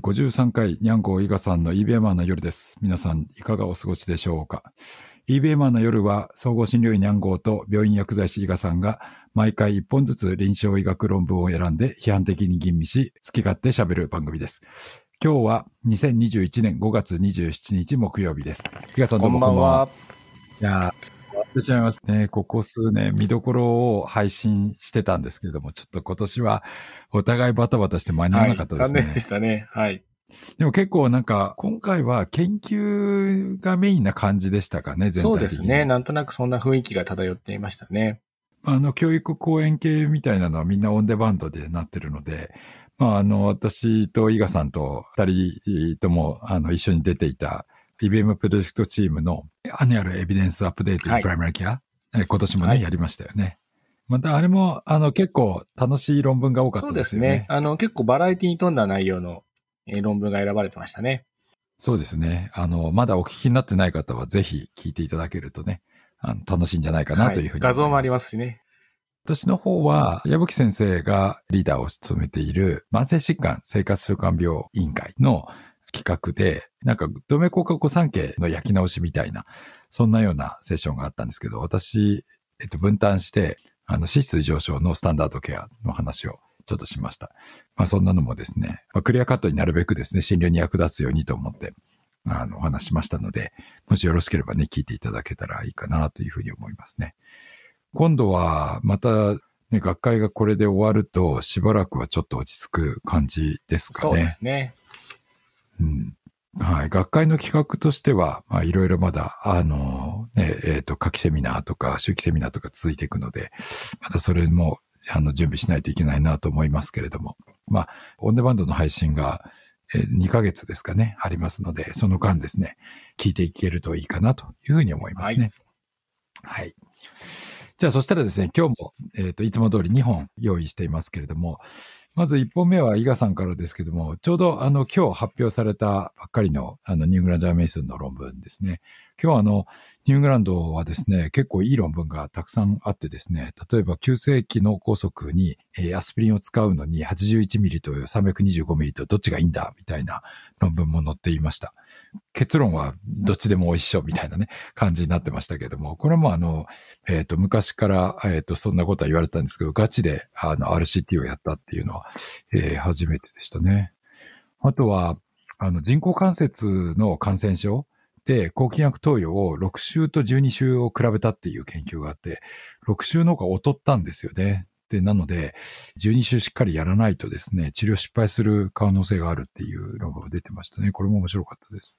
53回、にゃんこ伊賀さんの eBay マンの夜です。皆さん、いかがお過ごしでしょうか？eBay マンの夜は、総合診療医にゃんごと病院薬剤師伊賀さんが、毎回1本ずつ臨床医学論文を選んで、批判的に吟味し、好き勝手喋る番組です。今日は2021年5月27日木曜日です。伊賀さんどうもこんばんは。いやってしまいますね。ここ数年見どころを配信してたんですけれども、ちょっと今年はお互いバタバタして間に合わなかったですね。はい、残念でしたね。はい。でも結構なんか、今回は研究がメインな感じでしたかね、全体。そうですね。なんとなくそんな雰囲気が漂っていましたね。あの、教育講演系みたいなのはみんなオンデマンドでなってるので、まあ、あの、私と伊賀さんと二人とも、あの、一緒に出ていた IBM プロジェクトチームの Annual Evidence Update プライマリケア、今年もね、はい、やりましたよね。またあれも、あの、結構楽しい論文が多かったですよね。そうですね。あの、結構バラエティに富んだ内容の論文が選ばれてましたね。そうですね。あの、まだお聞きになってない方はぜひ聞いていただけるとね、あの楽しいんじゃないかなというふうに、はい、画像もありますしね。私の方は、矢吹先生がリーダーを務めている慢性疾患生活習慣病委員会の企画で、なんか、動脈硬化御三家の焼き直しみたいな、そんなようなセッションがあったんですけど、私、えっと、分担して、あの、脂質上昇のスタンダードケアの話をちょっとしました。まあ、そんなのもですね、まあ、クリアカットになるべくですね、診療に役立つようにと思って、あの、お話しましたので、もしよろしければね、聞いていただけたらいいかなというふうに思いますね。今度は、また、ね、学会がこれで終わると、しばらくはちょっと落ち着く感じですかね。そうですね。うん。はい。学会の企画としては、まあ、いろいろまだ、あの、ね、えっ、ー、と、夏季セミナーとか、秋季セミナーとか続いていくので、またそれも、あの、準備しないといけないなと思いますけれども、まあ、オンデマンドの配信が、えー、2ヶ月ですかね、ありますので、その間ですね、聞いていけるといいかなというふうに思いますね。はい。はい、じゃあ、そしたらですね、今日も、えっ、ー、と、いつも通り2本用意していますけれども、まず1本目は伊賀さんからですけども、ちょうどあの今日発表されたばっかりのあのニューグラン・ジャーメイソンの論文ですね。今日はあのニューグランドはですね、結構いい論文がたくさんあってですね、例えば急性期脳梗塞に、え、アスピリンを使うのに81ミリと325ミリとどっちがいいんだみたいな論文も載っていました。結論はどっちでも一緒みたいなね、感じになってましたけども、これもあの、えっ、ー、と、昔から、えっ、ー、と、そんなことは言われたんですけど、ガチであの RCT をやったっていうのは、えー、初めてでしたね。あとは、あの、人工関節の感染症で、抗菌薬投与を6週と12週を比べたっていう研究があって、6週の方が劣ったんですよね。で、なので、12週しっかりやらないとですね、治療失敗する可能性があるっていう論文が出てましたね。これも面白かったです。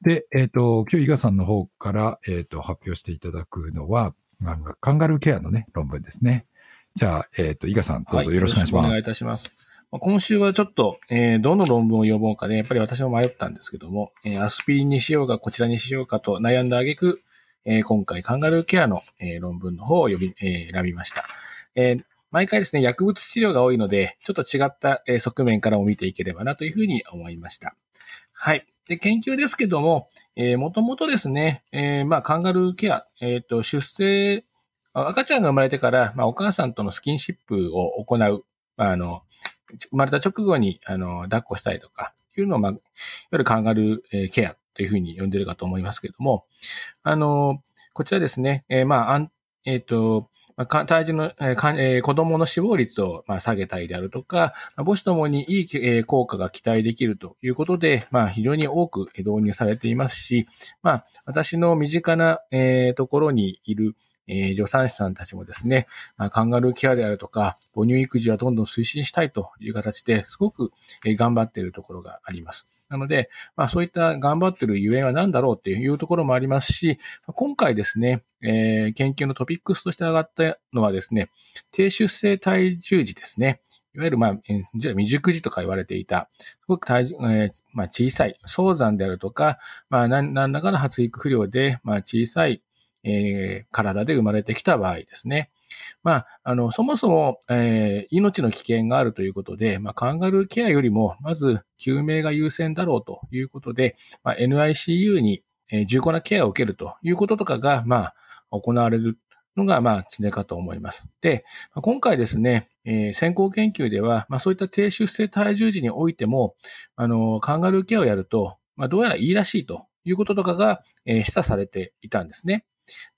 で、えっ、ー、と、今日伊賀さんの方から、えっ、ー、と、発表していただくのは、カンガルーケアのね、論文ですね。じゃあ、えっ、ー、と、伊賀さん、どうぞよろしくお願いします。はい、お願いいたします。今週はちょっと、えー、どの論文を読もうかで、ね、やっぱり私も迷ったんですけども、えー、アスピリンにしようか、こちらにしようかと悩んだ挙句、えー、今回カンガルーケアの、えー、論文の方を読み、えー、選びました。えー、毎回ですね、薬物治療が多いので、ちょっと違った、えー、側面からも見ていければなというふうに思いました。はい。で、研究ですけども、えー、もともとですね、えー、まあ、カンガルーケア、えっ、ー、と、出生、赤ちゃんが生まれてから、まあ、お母さんとのスキンシップを行う、まあ、あの、生まれた直後に、あの、抱っこしたりとか、いうのを、まあ、いわゆるカンガルーケアというふうに呼んでるかと思いますけれども、あの、こちらですね、えー、まあ、えっ、ー、と、体重の、えー、子供の死亡率を、まあ、下げたりであるとか、母子ともにいい、えー、効果が期待できるということで、まあ、非常に多く導入されていますし、まあ、私の身近な、えー、ところにいる、えー、助産師さんたちもですね、まあ、カンガルーケアであるとか、母乳育児はどんどん推進したいという形ですごく、え、頑張っているところがあります。なので、まあそういった頑張っているゆえんは何だろうっていうところもありますし、今回ですね、えー、研究のトピックスとして上がったのはですね、低出生体重児ですね。いわゆる、まあ、えー、未熟児とか言われていた、すごく体重、えー、まあ、小さい、早産であるとか、まあ、何らかの発育不良で、まあ、小さい、えー、体で生まれてきた場合ですね。まあ、あの、そもそも、えー、命の危険があるということで、まあ、カンガルーケアよりも、まず、救命が優先だろうということで、まあ、NICU に、えー、重厚なケアを受けるということとかが、まあ、行われるのが、まあ、常かと思います。で、今回ですね、えー、先行研究では、まあ、そういった低出生体重時においても、あの、カンガルーケアをやると、まあ、どうやらいいらしいということとかが、えー、示唆されていたんですね。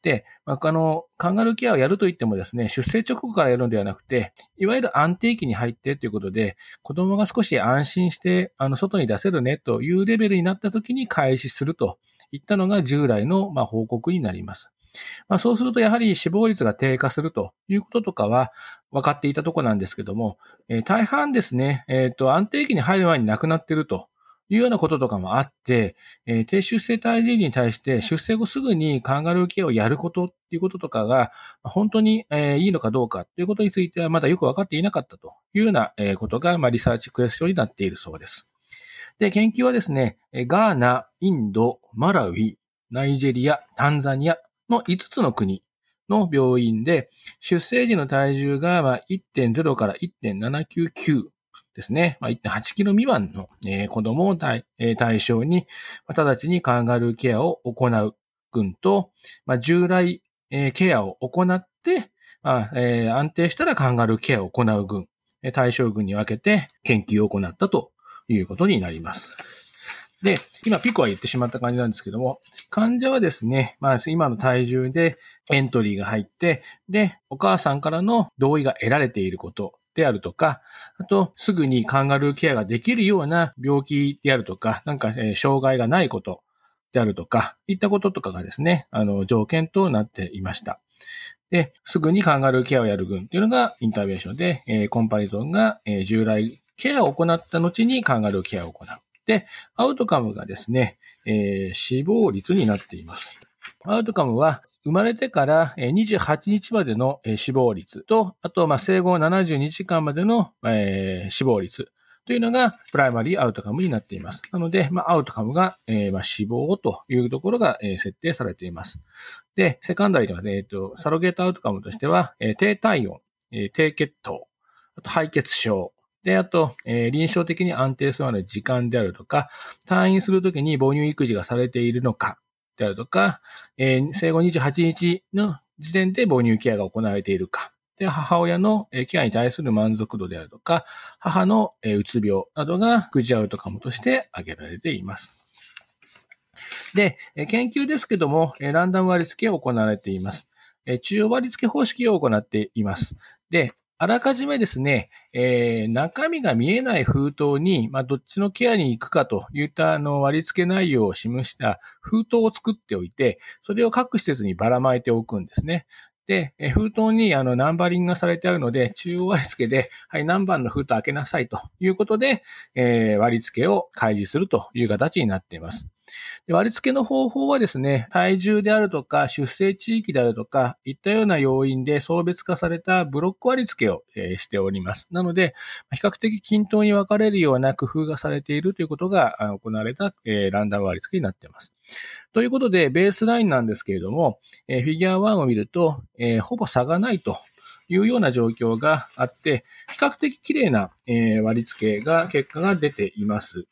で、まあ、あの、カンガルーケアをやると言ってもですね、出生直後からやるのではなくて、いわゆる安定期に入ってということで、子供が少し安心して、あの、外に出せるねというレベルになった時に開始するといったのが従来の、まあ、報告になります。まあ、そうするとやはり死亡率が低下するということとかは分かっていたとこなんですけども、えー、大半ですね、えっ、ー、と、安定期に入る前に亡くなっているというようなこととかもあって、えー、低出生体児に対して出生後すぐにカンガルーケアをやることっていうこととかが、本当に、えー、いいのかどうかということについてはまだよく分かっていなかったというようなことが、まあ、リサーチクエスチョンになっているそうです。で、研究はですね、ガーナ、インド、マラウィ、ナイジェリア、タンザニアの5つの国の病院で、出生時の体重が1.0から1.799ですね。まあ、1.8キロ未満の、子供を対,、対象に、直ちにカンガルーケアを行う群と、まあ、従来、ケアを行って、まあえー、安定したらカンガルーケアを行う群、対象群に分けて研究を行ったということになります。で、今ピコは言ってしまった感じなんですけども、患者はですね、まあ今の体重でエントリーが入って、で、お母さんからの同意が得られていることであるとか、あと、すぐにカンガルーケアができるような病気であるとか、なんか、えー、障害がないことであるとか、いったこととかがですね、あの、条件となっていました。で、すぐにカンガルーケアをやる群っていうのがインターベンションで、えー、コンパリゾンが、えー、従来ケアを行った後にカンガルーケアを行う。で、アウトカムがですね、えー、死亡率になっています。アウトカムは、生まれてから28日までの死亡率と、あと、ま、生後72時間までの、死亡率というのがプライマリーアウトカムになっています。なので、アウトカムが、死亡というところが、設定されています。で、セカンダリーではね、サロゲートアウトカムとしては、低体温、低血糖、あと肺血症、で、あと、えー、臨床的に安定するまで時間であるとか、退院するときに母乳育児がされているのか、であるとか、えー、生後28日の時点で母乳ケアが行われているか、で、母親のケアに対する満足度であるとか、母のうつ病などがグジアウトカムとして挙げられています。で、研究ですけども、ランダム割り付けを行われています。中央割り付け方式を行っています。で、あらかじめですね、えー、中身が見えない封筒に、まあ、どっちのケアに行くかといったあの割り付け内容を示した封筒を作っておいて、それを各施設にばらまいておくんですね。で、封筒にあのナンバリングがされてあるので、中央割付で、はい、何番の封筒開けなさいということで、えー、割付を開示するという形になっています。割付の方法はですね、体重であるとか、出生地域であるとか、いったような要因で送別化されたブロック割付を、えー、しております。なので、比較的均等に分かれるような工夫がされているということが行われた、えー、ランダム割付になっています。ということで、ベースラインなんですけれども、えー、フィギュア1を見ると、えー、ほぼ差がないというような状況があって、比較的綺麗な、えー、割り付けが、結果が出ています。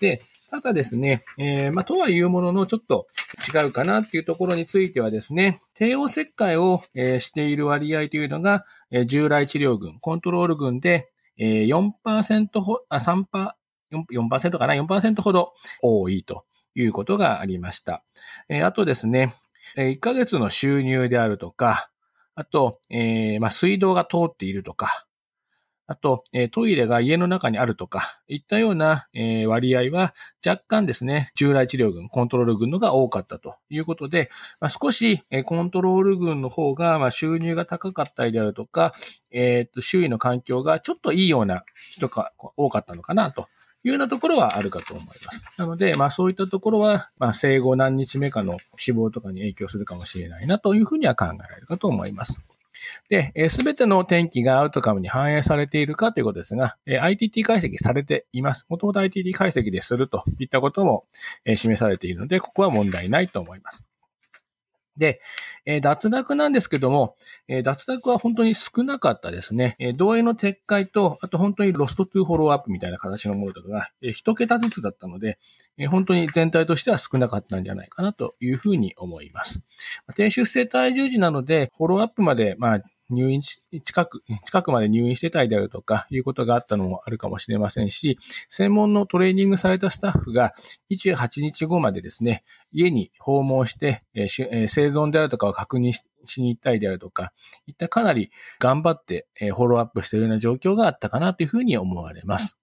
で、ただですね、えー、まあ、とはいうものの、ちょっと違うかなっていうところについてはですね、帝王切開を、えー、している割合というのが、えー、従来治療群、コントロール群で、えー、4%ほ、あ、3%、4%かな ?4% ほど多いということがありました。えー、あとですね、え1ヶ月の収入であるとか、あと、えー、まあ、水道が通っているとか、あと、えトイレが家の中にあるとか、いったような、え割合は若干ですね、従来治療群、コントロール群のが多かったということで、まあ、少し、えコントロール群の方が、ま収入が高かったりであるとか、えっ、と、周囲の環境がちょっといいような人が多かったのかなというようなところはあるかと思います。なので、まあそういったところは、まあ生後何日目かの死亡とかに影響するかもしれないなというふうには考えられるかと思います。で、す、べ、ての転帰がアウトカムに反映されているかということですが、ITT 解析されています。もともと ITT 解析でするといったことも、示されているので、ここは問題ないと思います。で、えー、脱落なんですけども、えー、脱落は本当に少なかったですね。えー、同意の撤回と、あと本当に lost to follow-up みたいな形のものとかが、えー、一桁ずつだったので、えー、本当に全体としては少なかったんじゃないかなというふうに思います。低出生体重時なので、フォローアップまで、まあ、入院し、近く、近くまで入院してたいであるとか、いうことがあったのもあるかもしれませんし、専門のトレーニングされたスタッフが28日後までですね、家に訪問して、えー、生存であるとかを確認しに行ったりであるとか、いったかなり頑張って、えー、フォローアップしているような状況があったかなというふうに思われます。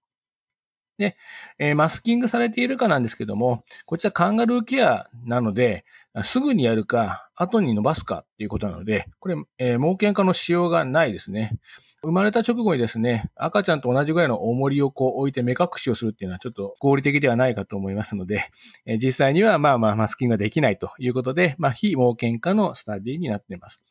で、えー、マスキングされているかなんですけども、こちらカンガルーケアなので、すぐにやるか、後に伸ばすかっていうことなので、これ、えー、盲検化の仕様がないですね。生まれた直後にですね、赤ちゃんと同じぐらいの重りをこう置いて目隠しをするっていうのはちょっと合理的ではないかと思いますので、え、実際にはまあまあマスキングができないということで、まあ非盲検化のスタディになっています。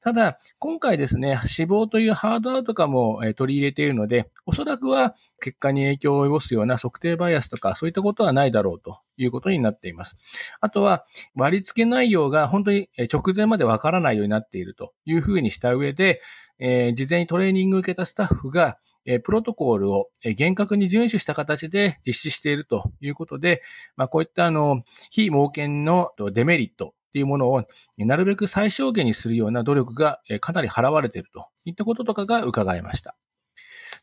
ただ、今回ですね、死亡というハードアウトかも取り入れているので、おそらくは結果に影響を及ぼすような測定バイアスとか、そういったことはないだろうということになっています。あとは、割り付け内容が本当に直前までわからないようになっているというふうにした上で、えー、事前にトレーニングを受けたスタッフが、えプロトコールを厳格に遵守した形で実施しているということで、まあ、こういったあの、非盲検のデメリットっていうものをなるべく最小限にするような努力がかなり払われているといったこととかが伺えました。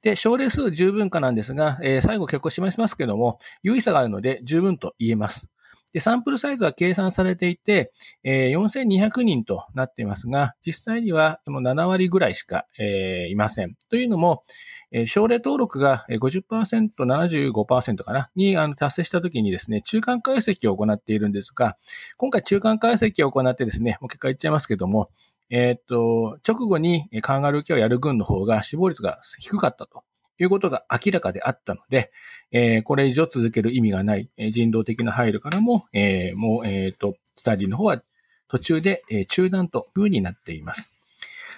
で、症例数十分かなんですが、えー、最後結構示しますけども、有意差があるので十分と言えます。で、サンプルサイズは計算されていて、えー、4200人となっていますが、実際にはその7割ぐらいしか、えー、いません。というのも、えー、症例登録が50%、75%かな、にあの達成したときにですね、中間解析を行っているんですが、今回中間解析を行ってですね、もう結果言っちゃいますけども、えっ、と、直後にカンガルーケをやる群の方が死亡率が低かったとということが明らかであったので、えー、これ以上続ける意味がない、え、人道的な配慮からも、えー、もう、えっ、と、スタディの方は途中で、え中断という風になっています。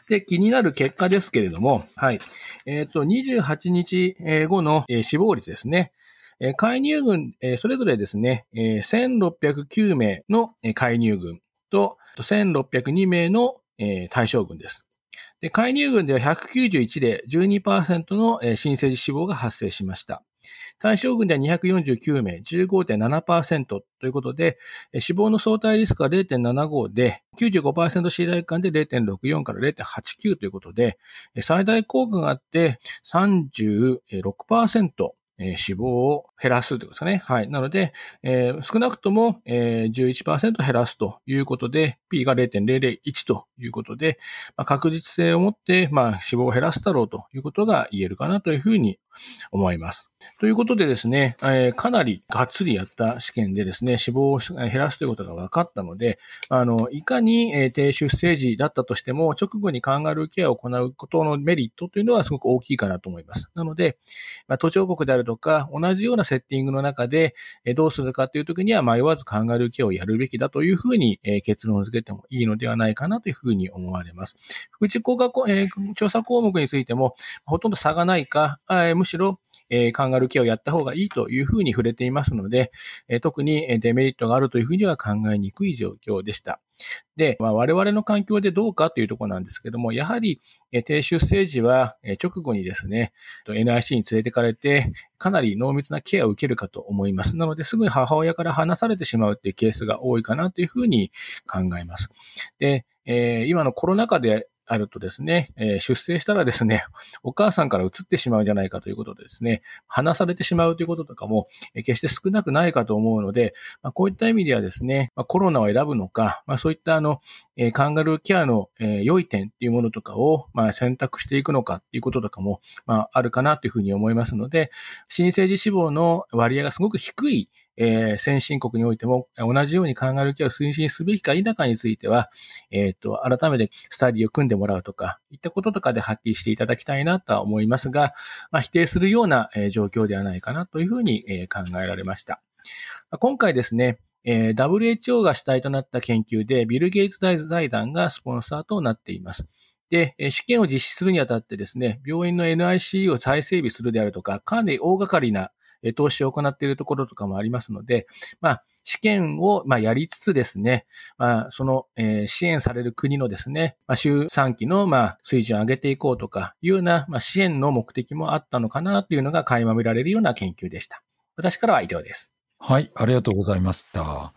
で、気になる結果ですけれども、はい。えっ、と、28日後の、死亡率ですね。介入群、えそれぞれですね、え1609名の介入群と、1602名の対象群です。で、介入群では191で12%の新生児死亡が発生しました。対象群では249名、15.7%ということで、死亡の相対リスクは0.75で、95%信頼感で0.64から0.89ということで、最大効果があって36%えー、死亡を減らすということですかね。はい。なので、えー、少なくとも、えー、11%減らすということで、P が0.001ということで、まあ、確実性を持って、まあ、死亡を減らすだろうということが言えるかなというふうに思います。ということでですね、えー、かなりがっつりやった試験でですね、死亡を減らすということが分かったので、あの、いかに、えー、低出生時だったとしても、直後にカンガルーケアを行うことのメリットというのはすごく大きいかなと思います。なので、まあ、途上国であるとか、同じようなセッティングの中で、えー、どうするかというときには迷わずカンガルーケアをやるべきだというふうに、えー、結論を付けてもいいのではないかなというふうに思われます。福祉効果、えー、調査項目についても、ほとんど差がないか、えー、むしろ、えー、カンガルーケアをやった方がいいというふうに触れていますので、え、特にデメリットがあるというふうには考えにくい状況でした。で、まあ、我々の環境でどうかというところなんですけども、やはり、え低出生時は、え直後にですね、NIC に連れてかれて、かなり濃密なケアを受けるかと思います。なので、すぐに母親から離されてしまうっていうケースが多いかなというふうに考えます。で、えー、今のコロナ禍であるとですね、えー、出生したらですね、お母さんから移ってしまうんじゃないかということでですね、離されてしまうということとかも、えー、決して少なくないかと思うので、まあ、こういった意味ではですね、まあ、コロナを選ぶのか、まあ、そういったあの、えー、カンガルーケアの、え、良い点っていうものとかを、まあ、選択していくのかっていうこととかも、まあ、あるかなというふうに思いますので、新生児死亡の割合がすごく低いえー、先進国においても同じようにカンガルーケアを推進すべきか否かについては、えっ、ー、と、改めてスタディを組んでもらうとか、いったこととかで発揮していただきたいなとは思いますが、まあ、否定するような、え、状況ではないかなというふうに、え、考えられました。今回ですね、えー、WHO が主体となった研究で、ビル・ゲイツ財団がスポンサーとなっています。で、試験を実施するにあたってですね、病院の NICU を再整備するであるとか、かなり大掛かりなえ投資を行っているところとかもありますので、まあ、試験を、まあ、やりつつですね、まあ、その、えー、支援される国のですね、まあ、週3期の、まあ、水準を上げていこうとか、いうような、まあ、支援の目的もあったのかな、というのが垣間見られるような研究でした。私からは以上です。はい、ありがとうございました。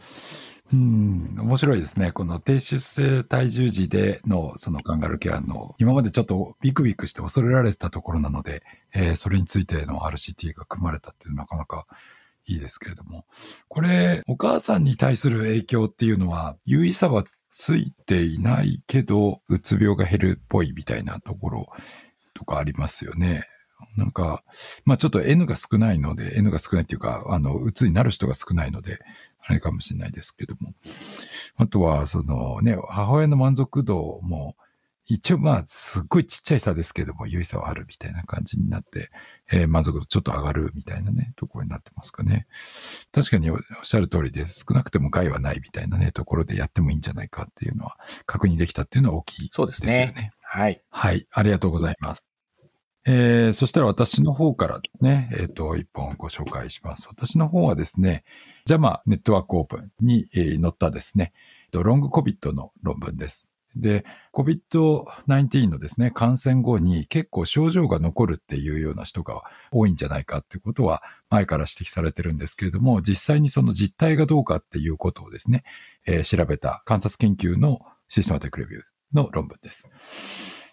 うん、面白いですね。この低出生体重児でのそのカンガルケアの、今までちょっとビクビクして恐れられてたところなので、えー、それについての RCT が組まれたっていうのはなかなかいいですけれども。これ、お母さんに対する影響っていうのは、優位さはついていないけど、うつ病が減るっぽいみたいなところとかありますよね。なんか、まあちょっと N が少ないので、N が少ないっていうか、あの、うつになる人が少ないので、あれかもしれないですけども。あとは、そのね、母親の満足度も、一応まあ、すっごいちっちゃい差ですけども、優位差はあるみたいな感じになって、えー、満足度ちょっと上がるみたいなね、ところになってますかね。確かにおっしゃる通りで、少なくても害はないみたいなね、ところでやってもいいんじゃないかっていうのは、確認できたっていうのは大きいですよね。そうですね。はい。はい。ありがとうございます。えー、そしたら私の方からですね、えっ、ー、と、一本ご紹介します。私の方はですね、JAMA ネットワークオープンに、えー、載ったですね、Long COVID の論文です。で、COVID-19 のですね、感染後に結構症状が残るっていうような人が多いんじゃないかっていうことは前から指摘されてるんですけれども、実際にその実態がどうかっていうことをですね、えー、調べた観察研究のシステマティックレビューの論文です。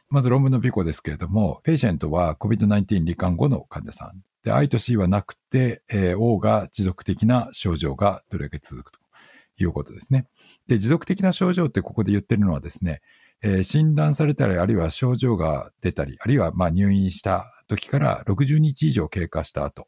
まず論文の PICO ですけれども、 Patient は COVID-19 罹患後の患者さん。で、I と C はなくて、えー、O が持続的な症状がどれだけ続くということですね。で、持続的な症状ってここで言ってるのはですね、えー、診断されたり、あるいは症状が出たり、あるいはまあ入院した時から60日以上経過した後、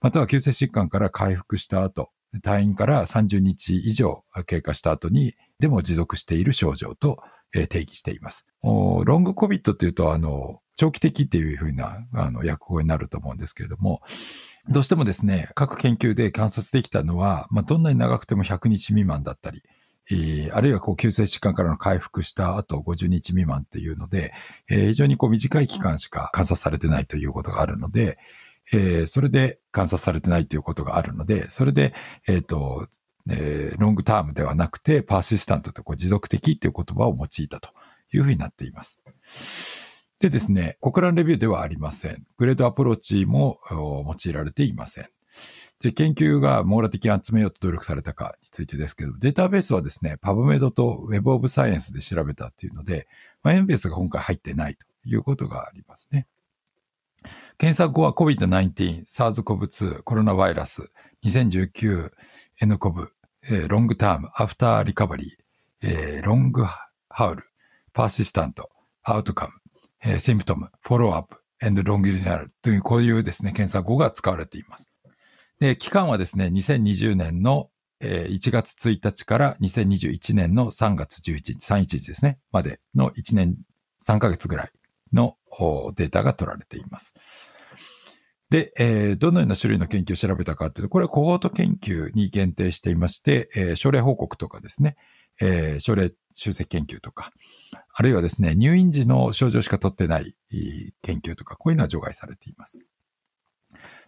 または急性疾患から回復した後、退院から30日以上経過した後に、でも持続している症状と定義しています。ロングコビットっていうと、あの、長期的っていうふうな、あの、訳語になると思うんですけれども、どうしてもですね、各研究で観察できたのは、まあ、どんなに長くても100日未満だったり、えー、あるいはこう急性疾患からの回復した後50日未満っていうので、えー、非常にこう短い期間しか観察されてないということがあるので、えー、それで観察されてないということがあるので、それで、えっ、ー、と、えー、ロングタームではなくて、パーシスタントとこう持続的っていう言葉を用いたというふうになっています。でですね、国乱レビューではありません。グレードアプローチも用いられていません。で、研究が網羅的に集めようと努力されたかについてですけど、データベースはですね、パブメドと Web of Science で調べたっていうので、まあ、エンベースが今回入ってないということがありますね。検索後は COVID-19、SARS-CoV-2、コロナウイルス、2019、NCOV、え、ロングターム、アフターリカバリー、え、ロングハウル、パーシスタント、アウトカム、え、シンプトム、フォローアップ、エンドロンギュリナルというこういうですね、検査語が使われています。で、期間はですね、2020年の1月1日から2021年の3月11日、311ですね、までの1年3ヶ月ぐらいのデータが取られています。で、えー、どのような種類の研究を調べたかというと、これはコホート研究に限定していまして、えー、症例報告とかですね、えー、症例集積研究とか、あるいはですね、入院時の症状しか取ってない研究とか、こういうのは除外されています。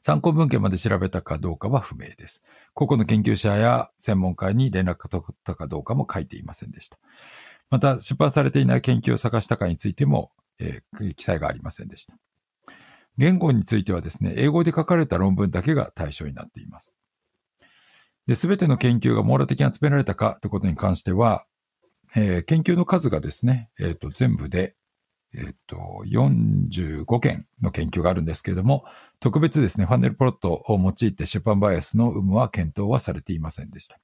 参考文献まで調べたかどうかは不明です。個々の研究者や専門家に連絡が取ったかどうかも書いていませんでした。また、出版されていない研究を探したかについても、えー、記載がありませんでした。言語についてはですね、英語で書かれた論文だけが対象になっています。で、すべての研究が網羅的に集められたかということに関しては、えー、研究の数がですね、えっ、ー、と、全部で、えっ、ー、と、45件の研究があるんですけれども、特別ですね、ファンネルプロットを用いて出版バイアスの有無は検討はされていませんでした。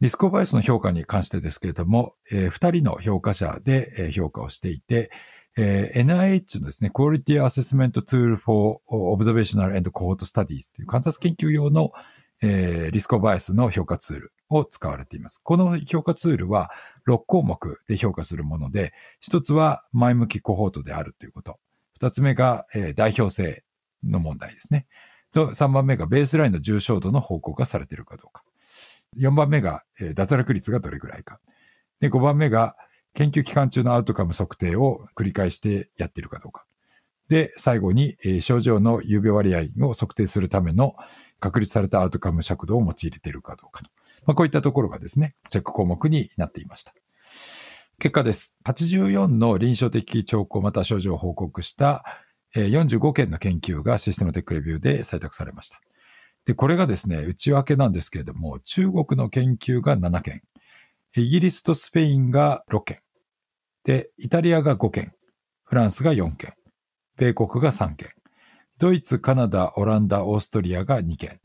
リスクバイアスの評価に関してですけれども、えー、2人の評価者で評価をしていて、えー、NIH のですね、Quality Assessment Tool for Observational and Cohort Studies という観察研究用の、えー、リスクバイスの評価ツールを使われています。この評価ツールは6項目で評価するもので、1つは前向きコホートであるということ。2つ目が、えー、代表性の問題ですね。と、3番目がベースラインの重症度の報告がされているかどうか。4番目が、えー、脱落率がどれぐらいか。で、5番目が、研究期間中のアウトカム測定を繰り返してやっているかどうか。で、最後に、えー症状の有病割合を測定するための確立されたアウトカム尺度を用いれているかどうかと。まあ、こういったところがですね、チェック項目になっていました。結果です。84の臨床的兆候また症状を報告したえー45件の研究がシステムテックレビューで採択されました。で、これがですね、内訳なんですけれども、中国の研究が7件、イギリスとスペインが6件、で、イタリアが5件、フランスが4件、米国が3件、ドイツ、カナダ、オランダ、オーストリアが2件、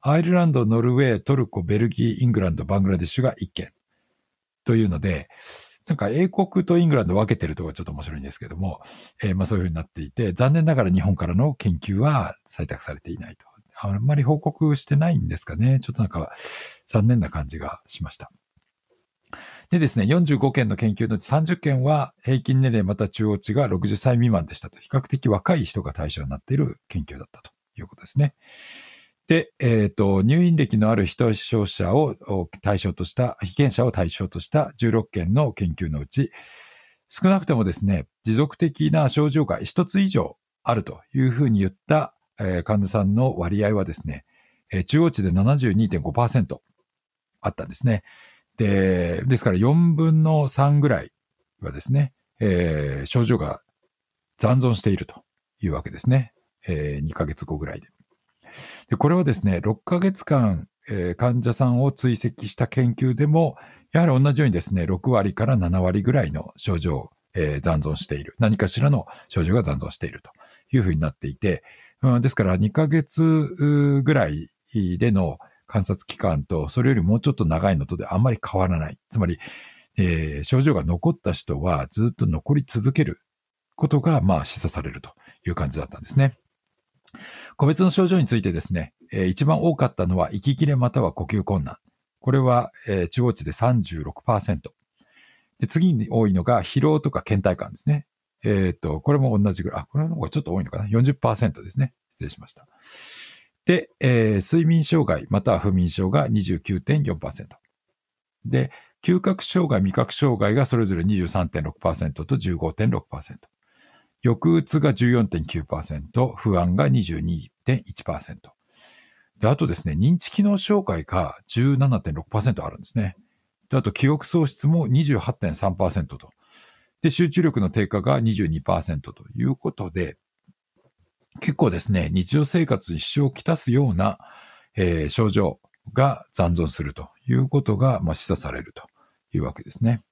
アイルランド、ノルウェー、トルコ、ベルギー、イングランド、バングラデシュが1件。というので、なんか英国とイングランド分けてるところがちょっと面白いんですけども、えーまあそういうふうになっていて、残念ながら日本からの研究は採択されていないと。あんまり報告してないんですかね。ちょっとなんか残念な感じがしました。でですね、45件の研究のうち30件は平均年齢また中央値が60歳未満でしたと。比較的若い人が対象になっている研究だったということですね。で、えっ、と、入院歴のある人症者を対象とした、被験者を対象とした16件の研究のうち、少なくともですね、持続的な症状が一つ以上あるというふうに言った、えー患者さんの割合はですね、中央値で72.5%あったんですね。で、ですから4分の3ぐらいはですね、えー症状が残存しているというわけですね。え2ヶ月後ぐらいで。で、これはですね、6ヶ月間、えー患者さんを追跡した研究でも、やはり同じようにですね、6割から7割ぐらいの症状、えー残存している。何かしらの症状が残存しているというふうになっていて、うんですから2ヶ月ぐらいでの観察期間と、それよりもうちょっと長いのとであんまり変わらない。つまり、えー症状が残った人はずっと残り続けることが、まあ、示唆されるという感じだったんですね。個別の症状についてですね、えー一番多かったのは息切れまたは呼吸困難。これは、えー中央値で36%。で、次に多いのが疲労とか倦怠感ですね。えっ、と、これも同じぐらい。あ、これの方がちょっと多いのかな ?40% ですね。失礼しました。で、えー睡眠障害または不眠症が29.4%。で、嗅覚障害、味覚障害がそれぞれ23.6%と15.6%。抑うつが14.9%、不安が22.1%。で、あとですね、認知機能障害が17.6%あるんですね。で、あと記憶喪失も28.3%と。で、集中力の低下が22%ということで、結構ですね、日常生活に支障をきたすような、えー症状が残存するということが、まあ、示唆されるというわけですね。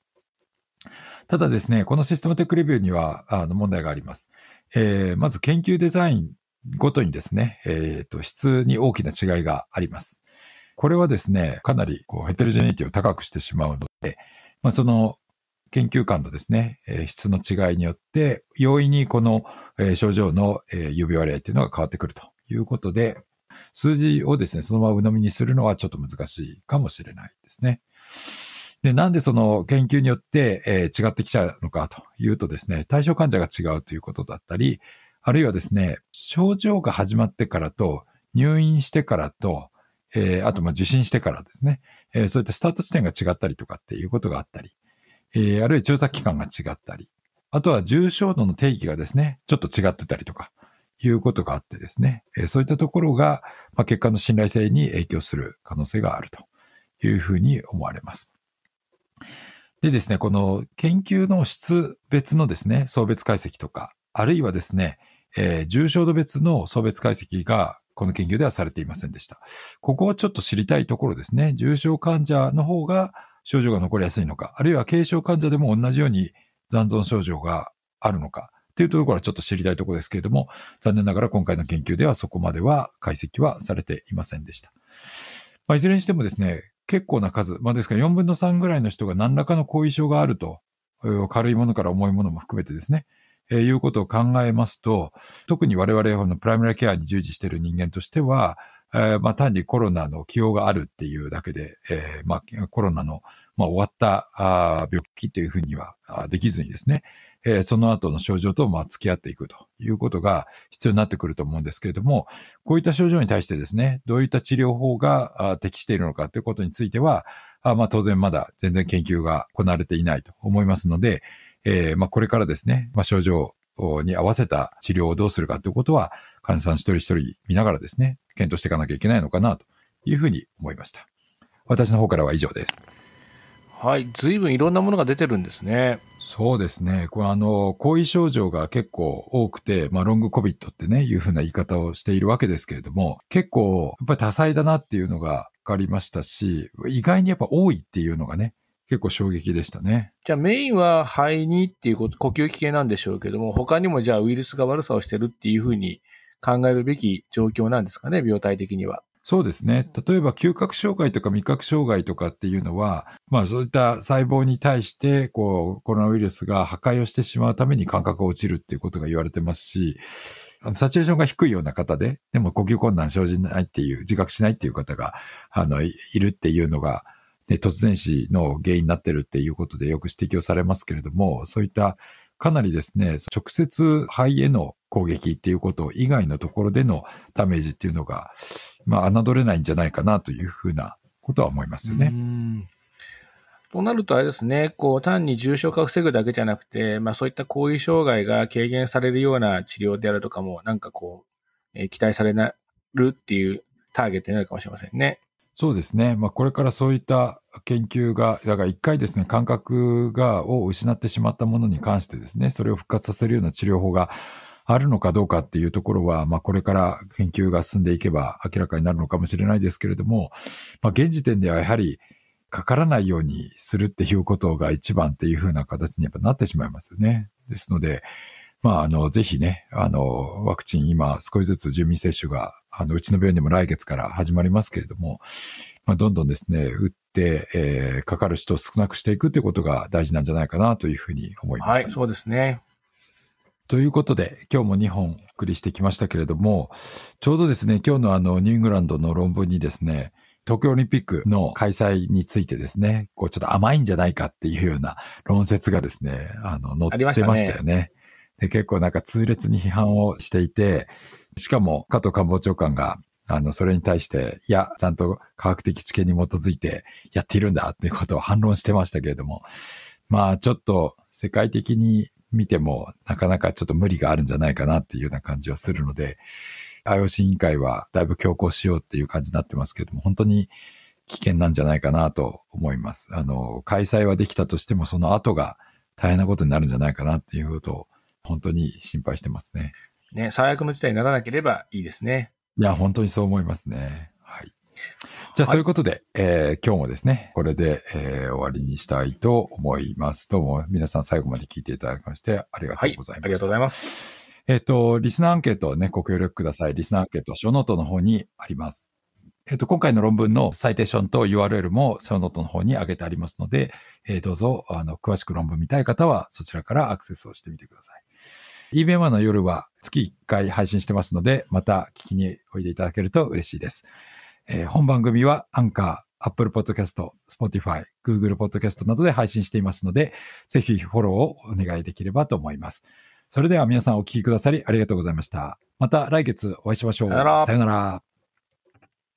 ただですね、このシステムテックレビューにはあの問題があります。えーまず研究デザインごとにですね、えーと、質に大きな違いがあります。これはですね、かなりこうヘテロジェネティを高くしてしまうので、まあ、その研究間のですね、質の違いによって、容易にこの、症状の、指割合というのが変わってくるということで、数字をですね、そのまま鵜呑みにするのはちょっと難しいかもしれないですね。で、なんでその研究によって、え違ってきちゃうのかというとですね、対象患者が違うということだったり、あるいはですね、症状が始まってからと、入院してからと、えあとま受診してからですね、えそういったスタート地点が違ったりとかっていうことがあったり、えあるいは調査期間が違ったり、あとは重症度の定義がですね、ちょっと違ってたりとか、いうことがあってですね、えそういったところが、まあ、結果の信頼性に影響する可能性があるというふうに思われます。でですね、この研究の質別のですね、層別解析とか、あるいはですね、えー重症度別の層別解析がこの研究ではされていませんでした。ここをちょっと知りたいところですね。重症患者の方が症状が残りやすいのか、あるいは軽症患者でも同じように残存症状があるのか、っていうところはちょっと知りたいところですけれども、残念ながら今回の研究ではそこまでは解析はされていませんでした。まあ、いずれにしてもですね、結構な数、まあですから4分の3ぐらいの人が何らかの後遺症があると、軽いものから重いものも含めてですね、えーいうことを考えますと、特に我々のプライマリケアに従事している人間としては、えーまあ単にコロナの起用があるっていうだけで、えーまあコロナの、まあ、終わったあ病気というふうにはできずにですね、えーその後の症状とまあ付き合っていくということが必要になってくると思うんですけれども、こういった症状に対してですね、どういった治療法が適しているのかということについては、あまあ当然まだ全然研究が行われていないと思いますので、えーまあこれからですね、まあ症状に合わせた治療をどうするかということは、患者さん一人一人見ながらですね、検討していかなきゃいけないのかなというふうに思いました。私の方からは以上です。はい。随分いろんなものが出てるんですね。そうですね。これあの、後遺症状が結構多くて、まあ、ロングコビットってね、いうふうな言い方をしているわけですけれども、結構、やっぱり多彩だなっていうのが分かりましたし、意外にやっぱ多いっていうのがね、結構衝撃でしたね。じゃあメインは肺にっていうこと、呼吸器系なんでしょうけども、他にもじゃあウイルスが悪さをしてるっていうふうに考えるべき状況なんですかね、病態的には。そうですね。例えば嗅覚障害とか味覚障害とかっていうのは、まあそういった細胞に対して、こう、コロナウイルスが破壊をしてしまうために感覚が落ちるっていうことが言われてますし、サチュレーションが低いような方で、でも呼吸困難生じないっていう、自覚しないっていう方が、あの、いるっていうのが、ね、突然死の原因になってるっていうことでよく指摘をされますけれども、そういったかなりですね、直接肺への攻撃っていうこと以外のところでのダメージっていうのが、まあ、侮れないんじゃないかなというふうなことは思いますよね。となるとあれですね、こう単に重症化を防ぐだけじゃなくて、まあそういった後遺障害が軽減されるような治療であるとかも、なんかこう、えー、期待されるっていうターゲットになるかもしれませんね。そうですね。まあ、これからそういった研究が、だから一回ですね、感覚が、を失ってしまったものに関してですね、それを復活させるような治療法があるのかどうかっていうところは、まあ、これから研究が進んでいけば明らかになるのかもしれないですけれども、まあ、現時点ではやはり、かからないようにするっていうことが一番っていうふうな形にやっぱなってしまいますよね。ですので、まあ、あの、ぜひね、あの、ワクチン今少しずつ住民接種があの、うちの病院でも来月から始まりますけれども、まあ、どんどんですね、打って、えー、かかる人を少なくしていくということが大事なんじゃないかなというふうに思います。はい、そうですね。ということで、今日も2本お送りしてきましたけれども、ちょうどですね、今日のあの、ニューイングランドの論文にですね、東京オリンピックの開催についてですね、こうちょっと甘いんじゃないかっていうような論説がですね、あの、載ってましたよね。ねで結構なんか痛烈に批判をしていて、しかも、加藤官房長官が、あの、それに対して、いや、ちゃんと科学的知見に基づいてやっているんだっていうことを反論してましたけれども、まあ、ちょっと世界的に見ても、なかなかちょっと無理があるんじゃないかなっていうような感じはするので、IOC 委員会はだいぶ強行しようっていう感じになってますけども、本当に危険なんじゃないかなと思います。あの、開催はできたとしても、その後が大変なことになるんじゃないかなっていうことを、本当に心配してますね。ね、最悪の事態にならなければいいですね。いや、本当にそう思いますね。はい。じゃあ、そういうことで、はい、えー、今日もですね、これで、えー、終わりにしたいと思います。どうも皆さん最後まで聞いていただきましてありがとうございます。はい、ありがとうございます。えっ、ー、と、リスナーアンケートをね、ご協力ください。リスナーアンケート、ショーノートの方にあります。えっ、ー、と、今回の論文のサイテーションと URL もショーノートの方に上げてありますので、えー、どうぞ、あの、詳しく論文見たい方はそちらからアクセスをしてみてください。E メ m の夜は月1回配信してますので、また聞きにおいでいただけると嬉しいです。えー、本番組はアンカー、Apple Podcast、Spotify、Google Podcast などで配信していますので、ぜひフォローをお願いできればと思います。それでは皆さんお聞きくださりありがとうございました。また来月お会いしましょう。さよなら。